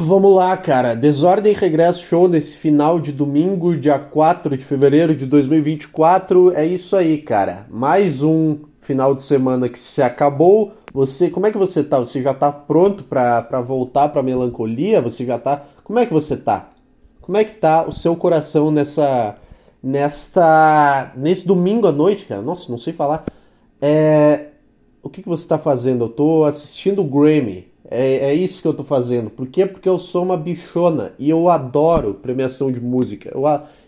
vamos lá, cara. Desordem Regresso Show nesse final de domingo, dia 4 de fevereiro de 2024. É isso aí, cara. Mais um final de semana que se acabou. Você, como é que você tá? Você já tá pronto para voltar pra melancolia? Você já tá. Como é que você tá? Como é que tá o seu coração nessa nesta nesse domingo à noite, cara? Nossa, não sei falar. É, o que, que você está fazendo? Eu tô assistindo o Grammy. É, é isso que eu tô fazendo. Por quê? Porque eu sou uma bichona e eu adoro premiação de música. Eu,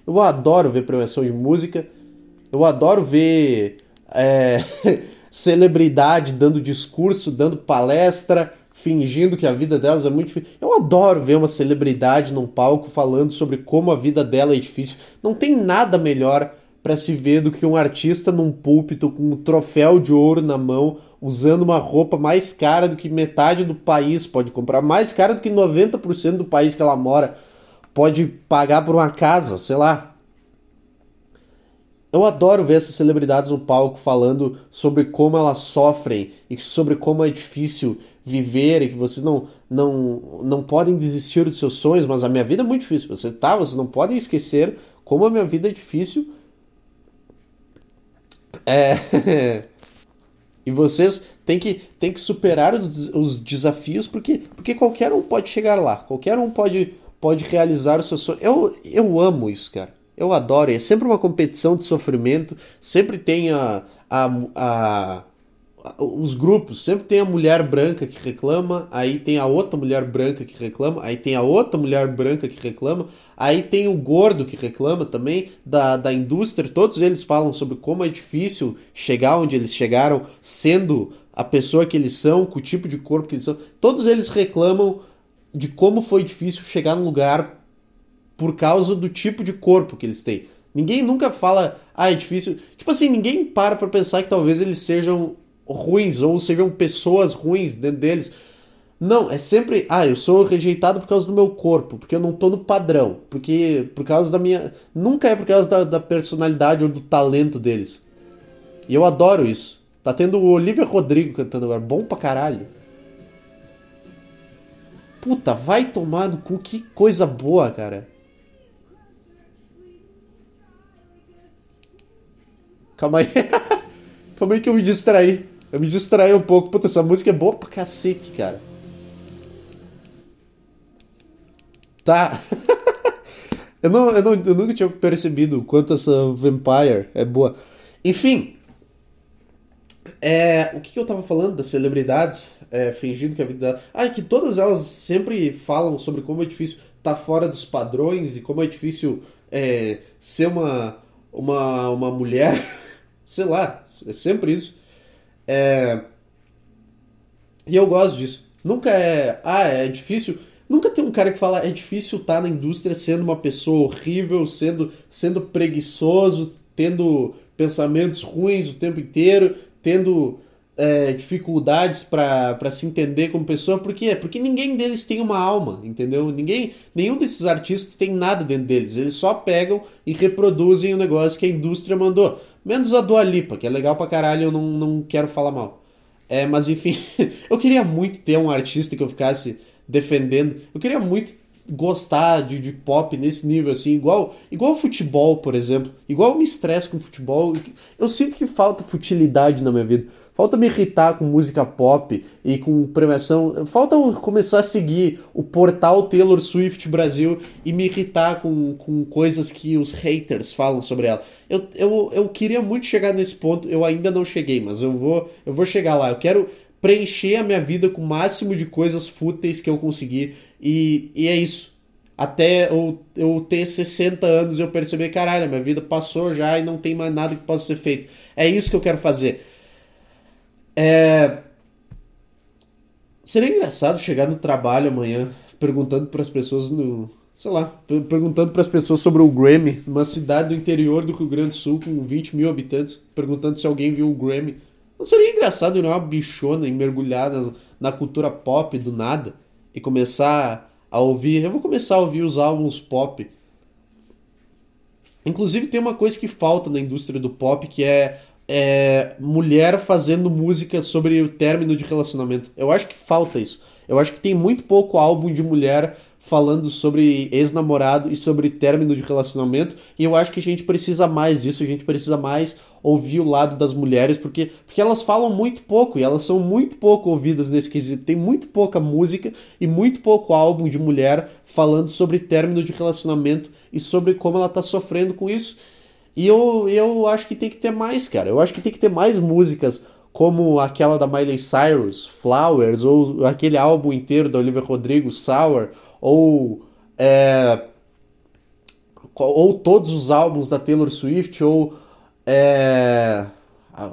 eu adoro ver premiação de música. Eu adoro ver é, celebridade dando discurso, dando palestra, fingindo que a vida delas é muito difícil. Eu adoro ver uma celebridade num palco falando sobre como a vida dela é difícil. Não tem nada melhor para se ver do que um artista num púlpito com um troféu de ouro na mão, usando uma roupa mais cara do que metade do país pode comprar, mais cara do que 90% do país que ela mora pode pagar por uma casa, sei lá. Eu adoro ver essas celebridades no palco falando sobre como elas sofrem e sobre como é difícil viver e que vocês não não não podem desistir dos seus sonhos, mas a minha vida é muito difícil. Você tá, vocês não podem esquecer como a minha vida é difícil é... e vocês têm que, têm que superar os, os desafios, porque, porque qualquer um pode chegar lá, qualquer um pode, pode realizar o seu sonho. Eu, eu amo isso, cara. Eu adoro. É sempre uma competição de sofrimento, sempre tem a, a, a os grupos, sempre tem a mulher branca que reclama, aí tem a outra mulher branca que reclama, aí tem a outra mulher branca que reclama, aí tem o gordo que reclama também da, da indústria. Todos eles falam sobre como é difícil chegar onde eles chegaram, sendo a pessoa que eles são, com o tipo de corpo que eles são. Todos eles reclamam de como foi difícil chegar num lugar por causa do tipo de corpo que eles têm. Ninguém nunca fala, ah, é difícil. Tipo assim, ninguém para pra pensar que talvez eles sejam ruins ou sejam pessoas ruins dentro deles. Não, é sempre, ah, eu sou rejeitado por causa do meu corpo, porque eu não tô no padrão, porque por causa da minha, nunca é por causa da, da personalidade ou do talento deles. E eu adoro isso. Tá tendo o Olivia Rodrigo cantando agora, bom pra caralho. Puta, vai tomar no cu, que coisa boa, cara. Calma aí. Calma aí que eu me distraí. Eu me distraí um pouco. Puta, essa música é boa pra cacete, cara. Tá. eu, não, eu, não, eu nunca tinha percebido o quanto essa Vampire é boa. Enfim. É, o que, eu tava falando das celebridades é, fingindo que a vida. Ah, que todas elas sempre falam sobre como é difícil estar tá fora dos padrões e como é difícil é, ser uma, uma, uma mulher. Sei lá, é sempre isso. É... E eu gosto disso. Nunca é. Ah, é difícil. Nunca tem um cara que fala é difícil estar na indústria sendo uma pessoa horrível, sendo, sendo preguiçoso, tendo pensamentos ruins o tempo inteiro, tendo é, dificuldades para se entender como pessoa. Por quê? Porque ninguém deles tem uma alma, entendeu? Ninguém, nenhum desses artistas tem nada dentro deles. Eles só pegam e reproduzem o negócio que a indústria mandou. Menos a Dua Lipa, que é legal pra caralho, eu não, não quero falar mal. É, mas enfim, eu queria muito ter um artista que eu ficasse defendendo. Eu queria muito gostar de, de pop nesse nível, assim, igual, igual futebol, por exemplo. Igual me estresse com futebol. Eu sinto que falta futilidade na minha vida. Falta me irritar com música pop e com premiação. Falta começar a seguir o portal Taylor Swift Brasil e me irritar com, com coisas que os haters falam sobre ela. Eu, eu, eu queria muito chegar nesse ponto, eu ainda não cheguei, mas eu vou, eu vou chegar lá. Eu quero preencher a minha vida com o máximo de coisas fúteis que eu conseguir. E, e é isso. Até eu, eu ter 60 anos e eu perceber, caralho, minha vida passou já e não tem mais nada que possa ser feito. É isso que eu quero fazer. É... Seria engraçado chegar no trabalho amanhã perguntando para as pessoas no, sei lá, perguntando para as pessoas sobre o Grammy, uma cidade do interior do Rio Grande do Sul com 20 mil habitantes, perguntando se alguém viu o Grammy. Não seria engraçado ir uma bichona e mergulhar na, na cultura pop do nada e começar a ouvir? Eu vou começar a ouvir os álbuns pop. Inclusive tem uma coisa que falta na indústria do pop que é é, mulher fazendo música sobre o término de relacionamento. Eu acho que falta isso. Eu acho que tem muito pouco álbum de mulher falando sobre ex-namorado e sobre término de relacionamento, e eu acho que a gente precisa mais disso, a gente precisa mais ouvir o lado das mulheres, porque, porque elas falam muito pouco e elas são muito pouco ouvidas nesse quesito. Tem muito pouca música e muito pouco álbum de mulher falando sobre término de relacionamento e sobre como ela tá sofrendo com isso. E eu, eu acho que tem que ter mais, cara. Eu acho que tem que ter mais músicas como aquela da Miley Cyrus, Flowers, ou aquele álbum inteiro da Olivia Rodrigo, Sour, ou é, ou todos os álbuns da Taylor Swift, ou é,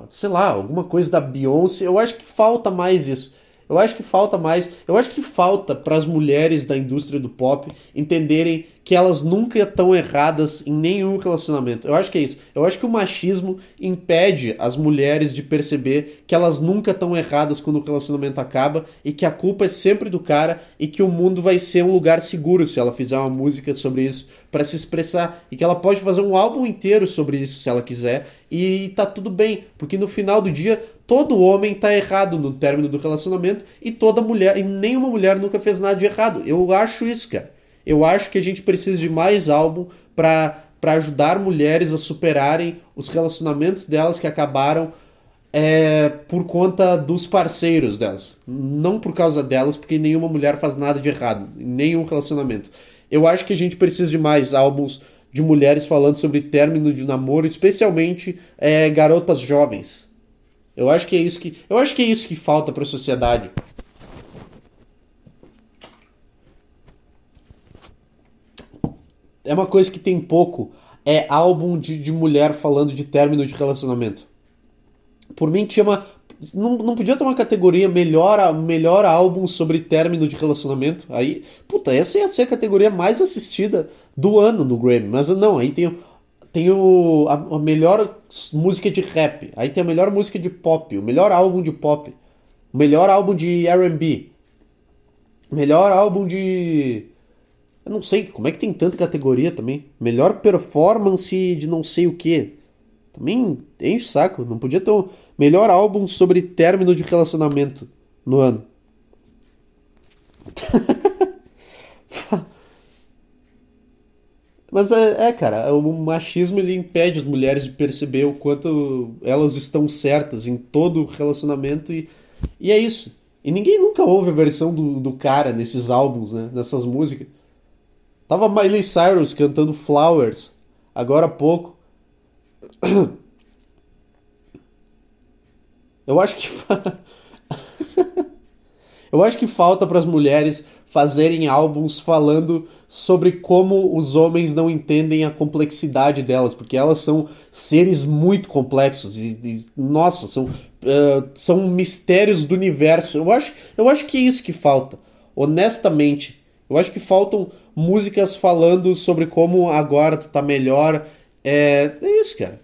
sei lá, alguma coisa da Beyoncé. Eu acho que falta mais isso. Eu acho que falta mais. Eu acho que falta para as mulheres da indústria do pop entenderem que elas nunca estão erradas em nenhum relacionamento. Eu acho que é isso. Eu acho que o machismo impede as mulheres de perceber que elas nunca estão erradas quando o relacionamento acaba e que a culpa é sempre do cara e que o mundo vai ser um lugar seguro se ela fizer uma música sobre isso para se expressar e que ela pode fazer um álbum inteiro sobre isso se ela quiser e tá tudo bem, porque no final do dia todo homem tá errado no término do relacionamento e toda mulher, e nenhuma mulher nunca fez nada de errado. Eu acho isso, cara. Eu acho que a gente precisa de mais álbum para para ajudar mulheres a superarem os relacionamentos delas que acabaram é, por conta dos parceiros delas. Não por causa delas, porque nenhuma mulher faz nada de errado nenhum relacionamento. Eu acho que a gente precisa de mais álbuns de mulheres falando sobre término de namoro, especialmente é, garotas jovens. Eu acho que é isso que eu acho que é isso que falta para a sociedade. É uma coisa que tem pouco. É álbum de, de mulher falando de término de relacionamento. Por mim tinha uma não, não podia ter uma categoria melhor, melhor álbum sobre término de relacionamento? Aí, puta, essa ia ser a categoria mais assistida do ano no Grammy. Mas não, aí tem, tem o, a, a melhor música de rap. Aí tem a melhor música de pop, o melhor álbum de pop. O melhor álbum de R&B. Melhor álbum de... Eu não sei, como é que tem tanta categoria também? Melhor performance de não sei o que. Também enche o saco. Não podia ter um melhor álbum sobre término de relacionamento no ano. Mas é, é, cara, o machismo ele impede as mulheres de perceber o quanto elas estão certas em todo relacionamento e, e é isso. E ninguém nunca ouve a versão do, do cara nesses álbuns, né? Nessas músicas. Tava Miley Cyrus cantando Flowers agora há pouco. Eu acho que Eu acho que falta para as mulheres fazerem álbuns falando sobre como os homens não entendem a complexidade delas, porque elas são seres muito complexos e, e nossa, são, uh, são mistérios do universo. Eu acho, eu acho que é isso que falta, honestamente. Eu acho que faltam músicas falando sobre como agora tu tá melhor. É, é isso, cara.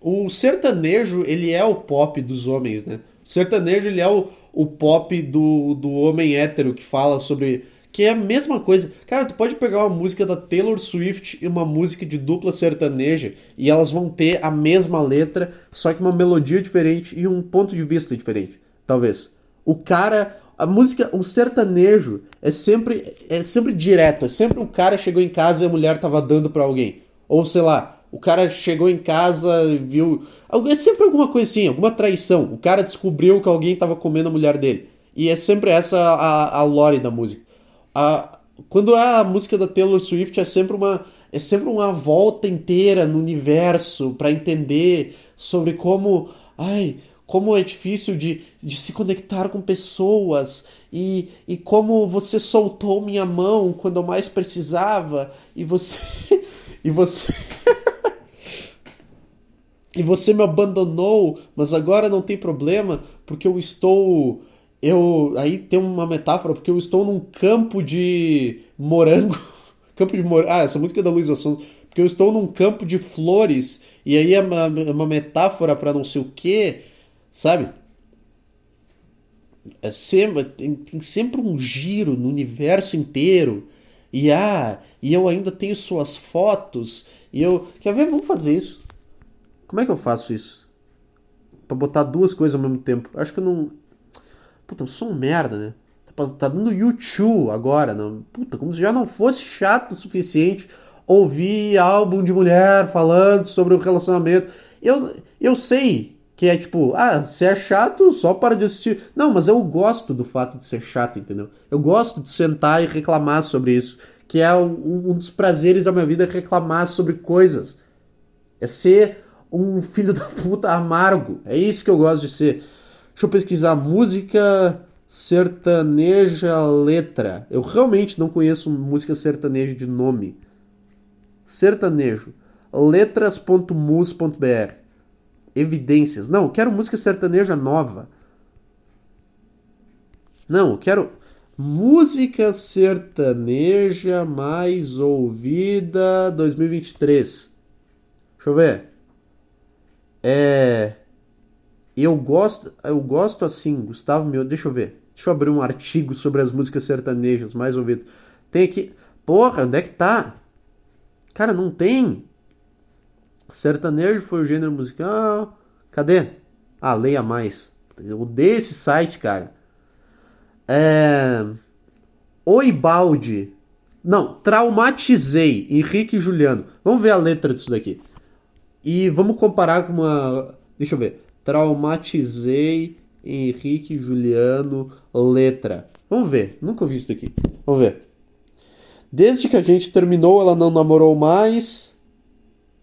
O sertanejo, ele é o pop dos homens, né? O sertanejo, ele é o, o pop do, do homem hétero que fala sobre. Que é a mesma coisa. Cara, tu pode pegar uma música da Taylor Swift e uma música de dupla sertaneja e elas vão ter a mesma letra, só que uma melodia diferente e um ponto de vista diferente. Talvez. O cara. A música, o sertanejo é sempre é sempre direto, é sempre o cara chegou em casa e a mulher tava dando para alguém. Ou sei lá, o cara chegou em casa viu. É sempre alguma coisa assim, alguma traição. O cara descobriu que alguém estava comendo a mulher dele. E é sempre essa a, a lore da música. A, quando é a música da Taylor Swift é sempre uma é sempre uma volta inteira no universo para entender sobre como ai como é difícil de, de se conectar com pessoas e, e como você soltou minha mão quando eu mais precisava e você e você e você me abandonou, mas agora não tem problema, porque eu estou. Eu. Aí tem uma metáfora, porque eu estou num campo de morango. campo de morango. Ah, essa música é da Luísa Sonza. Porque eu estou num campo de flores, e aí é uma, uma metáfora para não sei o quê, sabe? É sempre, tem, tem sempre um giro no universo inteiro. E ah, e eu ainda tenho suas fotos. E eu. Quer ver? Vamos fazer isso. Como é que eu faço isso? Pra botar duas coisas ao mesmo tempo. Acho que eu não. Puta, eu sou um merda, né? Tá, tá dando YouTube agora, não? Puta, como se já não fosse chato o suficiente ouvir álbum de mulher falando sobre o relacionamento. Eu, eu sei que é tipo, ah, se é chato, só para de assistir. Não, mas eu gosto do fato de ser chato, entendeu? Eu gosto de sentar e reclamar sobre isso. Que é um, um dos prazeres da minha vida reclamar sobre coisas. É ser um filho da puta amargo. É isso que eu gosto de ser. Deixa eu pesquisar música sertaneja letra. Eu realmente não conheço música sertaneja de nome. Sertanejo. letras.mus.br. Evidências. Não, quero música sertaneja nova. Não, quero música sertaneja mais ouvida 2023. Deixa eu ver. É eu gosto, eu gosto assim, Gustavo meu, deixa eu ver. Deixa eu abrir um artigo sobre as músicas sertanejas mais ouvidas. Tem aqui. Porra, onde é que tá? Cara, não tem. Sertanejo foi o gênero musical. Cadê? Ah, leia mais. Eu odeio esse site, cara. É. Oi, balde. Não, traumatizei. Henrique e Juliano. Vamos ver a letra disso daqui. E vamos comparar com uma. Deixa eu ver. Traumatizei Henrique Juliano letra. Vamos ver. Nunca ouvi isso daqui. Vamos ver. Desde que a gente terminou, ela não namorou mais.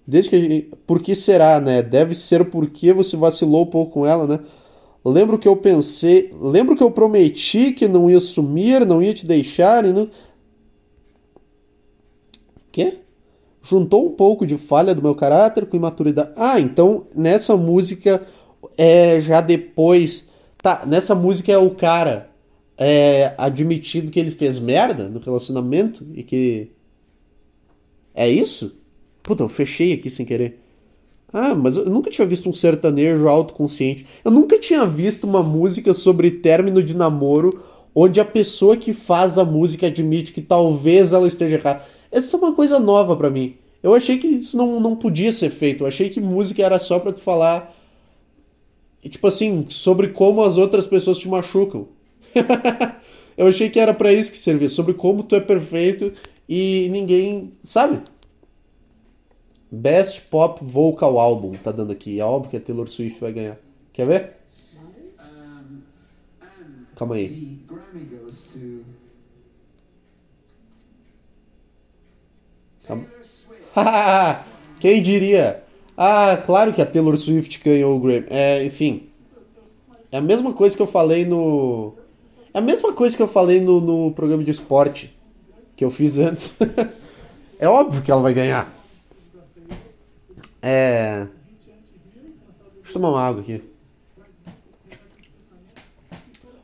Desde que a gente... Por que será, né? Deve ser porque você vacilou um pouco com ela, né? Lembro que eu pensei. Lembro que eu prometi que não ia sumir, não ia te deixar e não. Quê? Juntou um pouco de falha do meu caráter com imaturidade. Ah, então nessa música é já depois. Tá, nessa música é o cara é, admitindo que ele fez merda no relacionamento e que. É isso? Puta, eu fechei aqui sem querer. Ah, mas eu nunca tinha visto um sertanejo autoconsciente. Eu nunca tinha visto uma música sobre término de namoro onde a pessoa que faz a música admite que talvez ela esteja errada. Essa é uma coisa nova para mim. Eu achei que isso não, não podia ser feito. Eu achei que música era só para tu falar tipo assim, sobre como as outras pessoas te machucam. eu achei que era para isso que servia, sobre como tu é perfeito e ninguém, sabe? Best Pop Vocal Album tá dando aqui, é óbvio que a Taylor Swift vai ganhar. Quer ver? Calma aí. Calma. Quem diria? Ah, claro que a Taylor Swift ganhou o Grammy. É, enfim. É a mesma coisa que eu falei no. É a mesma coisa que eu falei no, no programa de esporte que eu fiz antes. é óbvio que ela vai ganhar. É. Deixa eu tomar uma água aqui.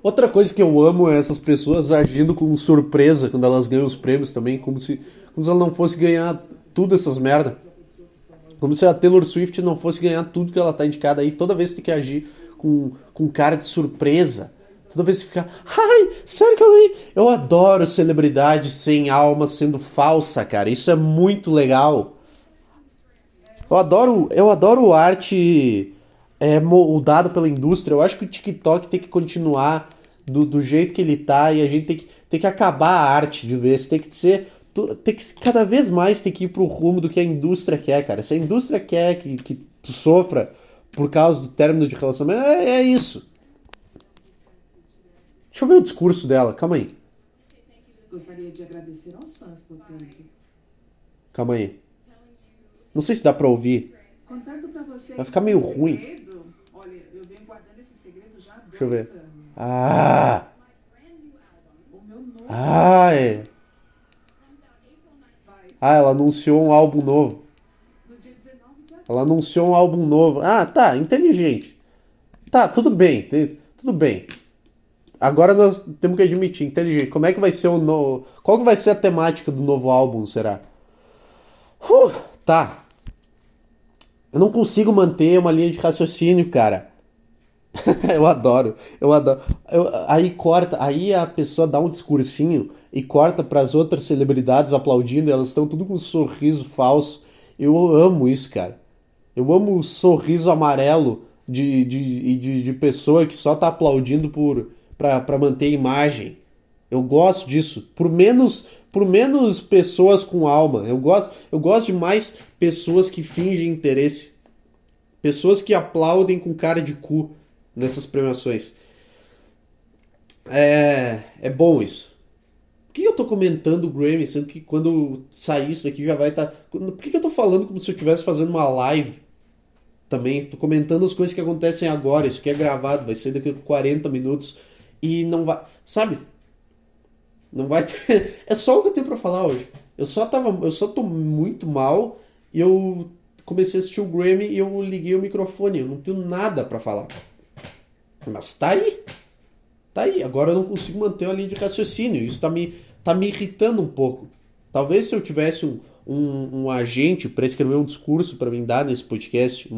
Outra coisa que eu amo é essas pessoas agindo com surpresa quando elas ganham os prêmios também, como se, como se ela não fosse ganhar tudo essas merda. Como se a Taylor Swift não fosse ganhar tudo que ela tá indicada aí. Toda vez que tem que agir com, com cara de surpresa. Toda vez que fica, ai, sério que eu ganhei? Eu adoro celebridade sem alma sendo falsa, cara. Isso é muito legal. Eu adoro, eu adoro arte é, moldado pela indústria. Eu acho que o TikTok tem que continuar do, do jeito que ele tá e a gente tem que, tem que acabar a arte de vez. Tem que ser tem que cada vez mais tem que ir pro rumo do que a indústria quer, cara. Se a indústria quer que, que tu sofra por causa do término de relacionamento, é, é isso. Deixa eu ver o discurso dela, calma aí. Gostaria de agradecer aos fãs por terem. Calma aí. Não sei se dá pra ouvir. Vai ficar meio ruim. Olha, eu venho guardando esse segredo já Deixa eu ver. Ah! Ah, é. Ah, ela anunciou um álbum novo. Ela anunciou um álbum novo. Ah, tá, inteligente. Tá, tudo bem, tudo bem. Agora nós temos que admitir, inteligente. Como é que vai ser o novo. Qual que vai ser a temática do novo álbum, será? Uh, tá. Eu não consigo manter uma linha de raciocínio, cara. eu adoro, eu adoro. Eu, aí corta, aí a pessoa dá um discursinho e corta para as outras celebridades aplaudindo, elas estão tudo com um sorriso falso. Eu amo isso, cara. Eu amo o sorriso amarelo de, de, de, de pessoa que só tá aplaudindo por, para manter a imagem. Eu gosto disso. Por menos por menos pessoas com alma. Eu gosto, eu gosto de mais pessoas que fingem interesse. Pessoas que aplaudem com cara de cu nessas premiações. É, é bom isso. Por que eu tô comentando o Grammy, sendo que quando sair isso daqui já vai estar. Tá... Por que eu tô falando como se eu estivesse fazendo uma live? Também tô comentando as coisas que acontecem agora. Isso aqui é gravado, vai ser daqui a 40 minutos. E não vai. Sabe? Não vai ter. É só o que eu tenho para falar hoje. Eu só tava, eu só tô muito mal e eu comecei a assistir o Grammy e eu liguei o microfone. Eu não tenho nada para falar. Mas tá aí. Tá aí. Agora eu não consigo manter a linha de raciocínio. Isso tá me, tá me irritando um pouco. Talvez se eu tivesse um, um, um agente para escrever um discurso para mim dar nesse podcast,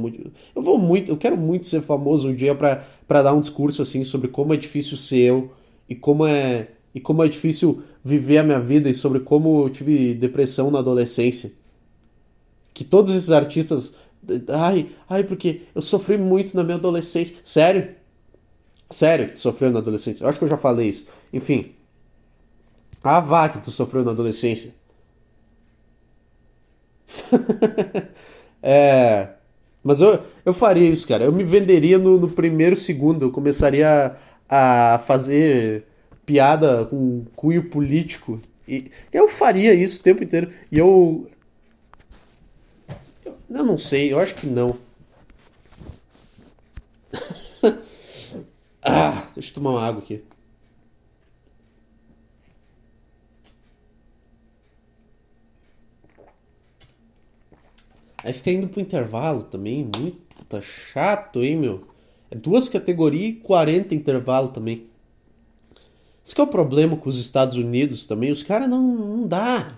eu vou muito, eu quero muito ser famoso um dia para dar um discurso assim sobre como é difícil ser eu e como é e como é difícil viver a minha vida e sobre como eu tive depressão na adolescência. Que todos esses artistas. Ai, ai, porque eu sofri muito na minha adolescência. Sério? Sério que tu sofreu na adolescência? Eu acho que eu já falei isso. Enfim. Ah, vá que tu sofreu na adolescência. é. Mas eu, eu faria isso, cara. Eu me venderia no, no primeiro segundo. Eu começaria a, a fazer piada com cunho político. E eu faria isso o tempo inteiro. E eu. Eu não sei, eu acho que não. ah, deixa eu tomar uma água aqui. Aí fica indo pro intervalo também, muito puta chato, hein, meu? É duas categorias e 40 intervalo também. Esse que é o problema com os Estados Unidos também. Os caras não, não dá.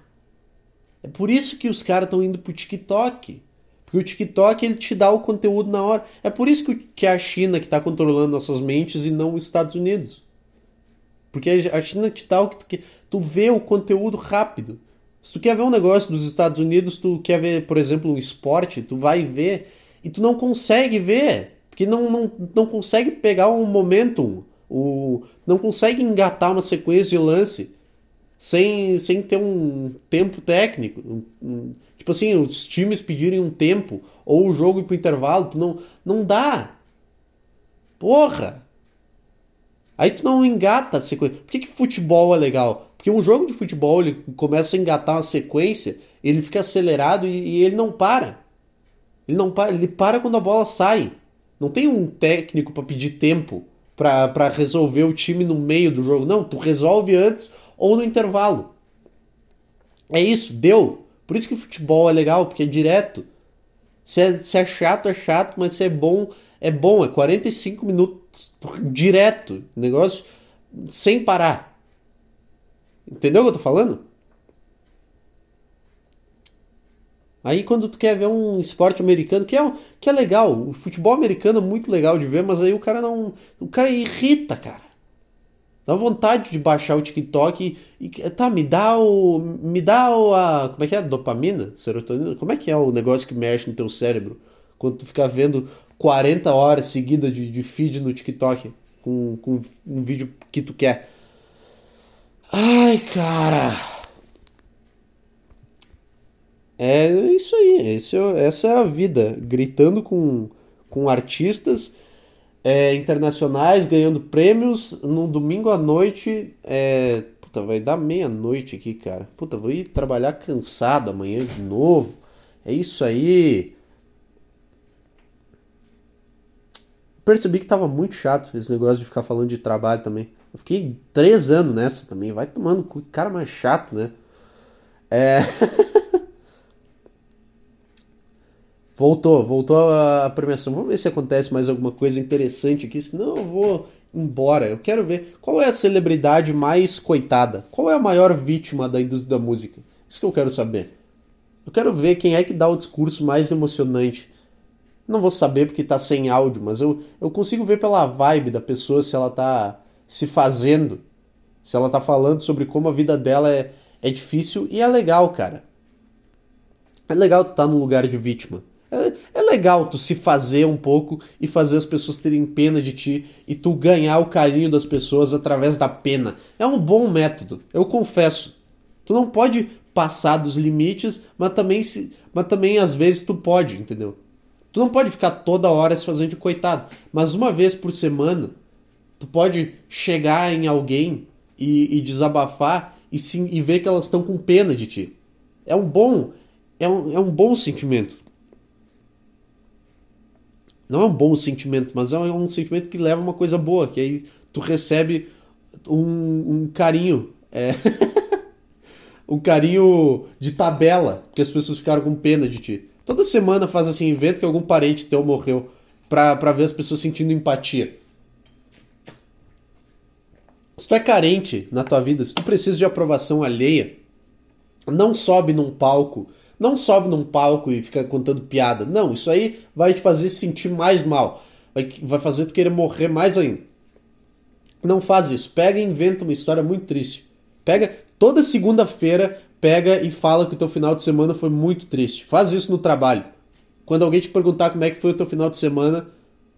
É por isso que os caras estão indo pro TikTok. Porque o TikTok ele te dá o conteúdo na hora. É por isso que, é a China que está controlando nossas mentes e não os Estados Unidos. Porque a China te dá o que tu quer. Tu vê o conteúdo rápido. Se tu quer ver um negócio dos Estados Unidos, tu quer ver, por exemplo, um esporte, tu vai ver e tu não consegue ver. Porque não, não, não consegue pegar um momentum o, não consegue engatar uma sequência de lance sem, sem ter um tempo técnico. Um, um, tipo assim, os times pedirem um tempo ou o jogo ir pro intervalo, não, não dá. Porra! Aí tu não engata a sequência. Por que, que futebol é legal? Porque um jogo de futebol ele começa a engatar uma sequência, ele fica acelerado e, e ele não para. Ele não para, ele para quando a bola sai. Não tem um técnico para pedir tempo para resolver o time no meio do jogo. Não, tu resolve antes ou no intervalo. É isso, deu. Por isso que o futebol é legal, porque é direto. Se é, se é chato, é chato, mas se é bom, é bom. É 45 minutos direto. Negócio sem parar. Entendeu o que eu tô falando? Aí quando tu quer ver um esporte americano, que é, que é legal, o futebol americano é muito legal de ver, mas aí o cara não. O cara irrita, cara. Dá vontade de baixar o TikTok e, e tá, me dá o. Me dá o. A, como é que é? Dopamina? Serotonina? Como é que é o negócio que mexe no teu cérebro? Quando tu fica vendo 40 horas seguidas de, de feed no TikTok com, com um vídeo que tu quer. Ai, cara. É isso aí, esse, é essa é a vida, gritando com, com artistas é, internacionais, ganhando prêmios num domingo à noite. É, puta, vai dar meia-noite aqui, cara. Puta, vou ir trabalhar cansado amanhã de novo. É isso aí. Percebi que tava muito chato esse negócio de ficar falando de trabalho também. Eu fiquei três anos nessa também. Vai tomando cara mais chato, né? É. Voltou, voltou a premiação. Vamos ver se acontece mais alguma coisa interessante aqui. Senão eu vou embora. Eu quero ver qual é a celebridade mais coitada. Qual é a maior vítima da indústria da música? Isso que eu quero saber. Eu quero ver quem é que dá o discurso mais emocionante. Não vou saber porque tá sem áudio, mas eu, eu consigo ver pela vibe da pessoa se ela tá se fazendo. Se ela tá falando sobre como a vida dela é, é difícil e é legal, cara. É legal estar tá no lugar de vítima. Legal tu se fazer um pouco e fazer as pessoas terem pena de ti e tu ganhar o carinho das pessoas através da pena. É um bom método, eu confesso. Tu não pode passar dos limites, mas também se, mas também às vezes tu pode, entendeu? Tu não pode ficar toda hora se fazendo de coitado, mas uma vez por semana tu pode chegar em alguém e, e desabafar e, sim, e ver que elas estão com pena de ti. É um bom, é um, é um bom sentimento. Não é um bom sentimento, mas é um sentimento que leva uma coisa boa, que aí tu recebe um, um carinho. É... um carinho de tabela, porque as pessoas ficaram com pena de ti. Toda semana faz assim, evento que algum parente teu morreu, pra, pra ver as pessoas sentindo empatia. Se tu é carente na tua vida, se tu precisa de aprovação alheia, não sobe num palco não sobe num palco e fica contando piada. Não, isso aí vai te fazer se sentir mais mal. Vai, vai fazer tu querer morrer mais ainda. Não faz isso. Pega e inventa uma história muito triste. Pega toda segunda-feira, pega e fala que o teu final de semana foi muito triste. Faz isso no trabalho. Quando alguém te perguntar como é que foi o teu final de semana,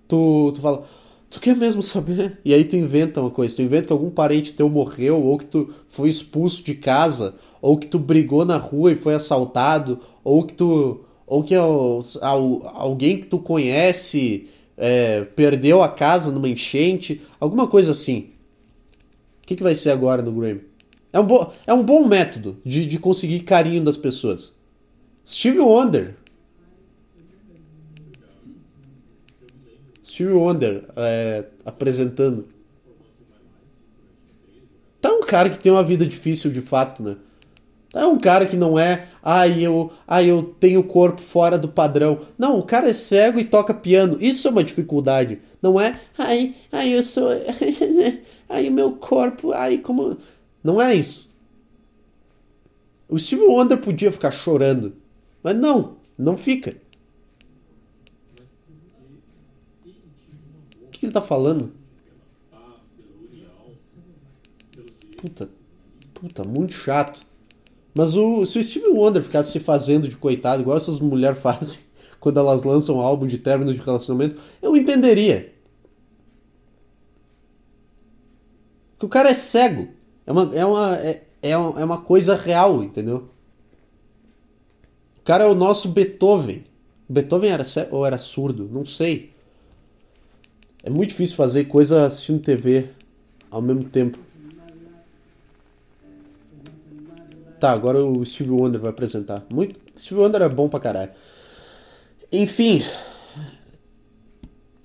tu, tu fala, tu quer mesmo saber? E aí tu inventa uma coisa. Tu inventa que algum parente teu morreu, ou que tu foi expulso de casa, ou que tu brigou na rua e foi assaltado, ou que tu ou que alguém que tu conhece é, perdeu a casa numa enchente, alguma coisa assim. O que, que vai ser agora no Grammy? É um, bo é um bom método de, de conseguir carinho das pessoas. Steve Wonder. Steve Wonder é, apresentando. Tá um cara que tem uma vida difícil de fato, né? É um cara que não é, ai, eu, ai, eu tenho corpo fora do padrão. Não, o cara é cego e toca piano. Isso é uma dificuldade. Não é, ai, ai, eu sou, ai, o meu corpo, ai, como. Não é isso. O Steve Wonder podia ficar chorando, mas não, não fica. O que ele tá falando? Puta, puta, muito chato. Mas o, se o Steve Wonder ficasse se fazendo de coitado, igual essas mulheres fazem quando elas lançam um álbum de término de relacionamento, eu entenderia. Que o cara é cego. É uma, é uma, é, é uma coisa real, entendeu? O cara é o nosso Beethoven. Beethoven era cego ou era surdo? Não sei. É muito difícil fazer coisa assistindo TV ao mesmo tempo. Tá, agora o Steve Wonder vai apresentar. Muito... Steve Wonder é bom pra caralho. Enfim.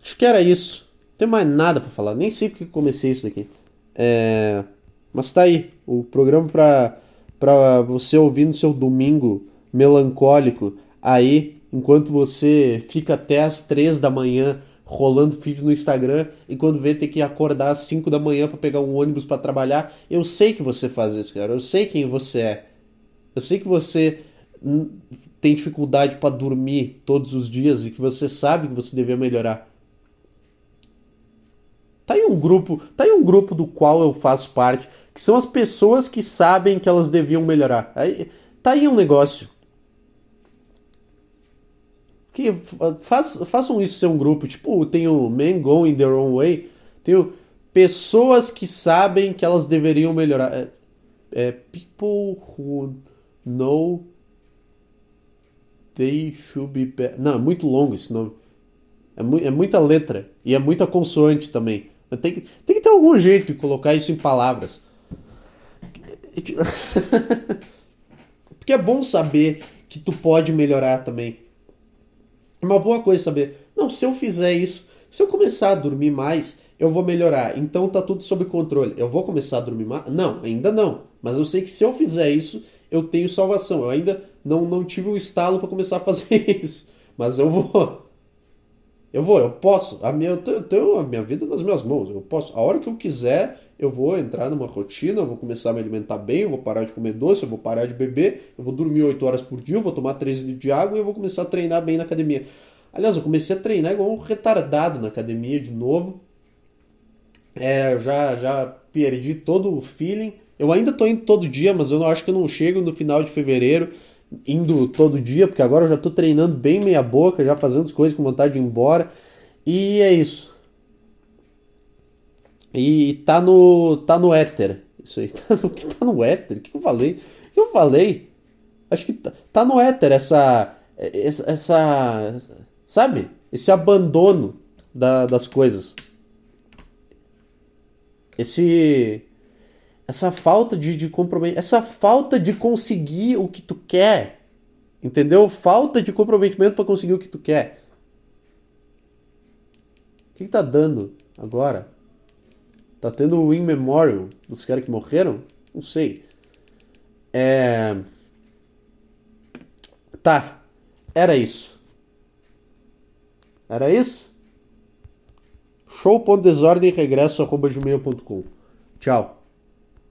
Acho que era isso. Não tem mais nada para falar. Nem sei porque comecei isso daqui. É... Mas tá aí. O programa pra, pra você ouvir no seu domingo melancólico. Aí, enquanto você fica até as três da manhã rolando feed no Instagram e quando vê ter que acordar às 5 da manhã para pegar um ônibus para trabalhar. Eu sei que você faz isso, cara. Eu sei quem você é. Eu sei que você tem dificuldade para dormir todos os dias e que você sabe que você deveria melhorar. Tá aí um grupo, tá aí um grupo do qual eu faço parte, que são as pessoas que sabem que elas deviam melhorar. Aí, tá aí um negócio que faz, façam isso ser um grupo. Tipo, tem o Men Going Their Own Way. Tem pessoas que sabem que elas deveriam melhorar. É, é, people who know they should be better. Não, é muito longo esse nome. É, mu é muita letra. E é muita consoante também. Tem que, tem que ter algum jeito de colocar isso em palavras. Porque é bom saber que tu pode melhorar também. É uma boa coisa saber. Não, se eu fizer isso, se eu começar a dormir mais, eu vou melhorar. Então tá tudo sob controle. Eu vou começar a dormir mais? Não, ainda não. Mas eu sei que se eu fizer isso, eu tenho salvação. Eu ainda não, não tive o um estalo para começar a fazer isso. Mas eu vou. Eu vou, eu posso. A minha, eu tenho, eu tenho a minha vida nas minhas mãos. Eu posso. A hora que eu quiser, eu vou entrar numa rotina, eu vou começar a me alimentar bem, eu vou parar de comer doce, eu vou parar de beber, eu vou dormir 8 horas por dia, eu vou tomar 3 litros de água e eu vou começar a treinar bem na academia. Aliás, eu comecei a treinar igual um retardado na academia de novo. É, já, já perdi todo o feeling. Eu ainda tô indo todo dia, mas eu não acho que eu não chego no final de fevereiro indo todo dia, porque agora eu já tô treinando bem meia boca, já fazendo as coisas com vontade de ir embora. E é isso. E tá no tá no éter. Isso aí tá no, tá no éter? O que eu falei? O que eu falei? Acho que tá, tá no éter essa, essa essa sabe? Esse abandono da, das coisas. Esse essa falta de, de comprometimento, essa falta de conseguir o que tu quer, entendeu? Falta de comprometimento para conseguir o que tu quer. O que, que tá dando agora? Tá tendo o In Memorial dos caras que morreram? Não sei. É. Tá. Era isso. Era isso? Show.desordem regresso arroba gmail.com. Tchau.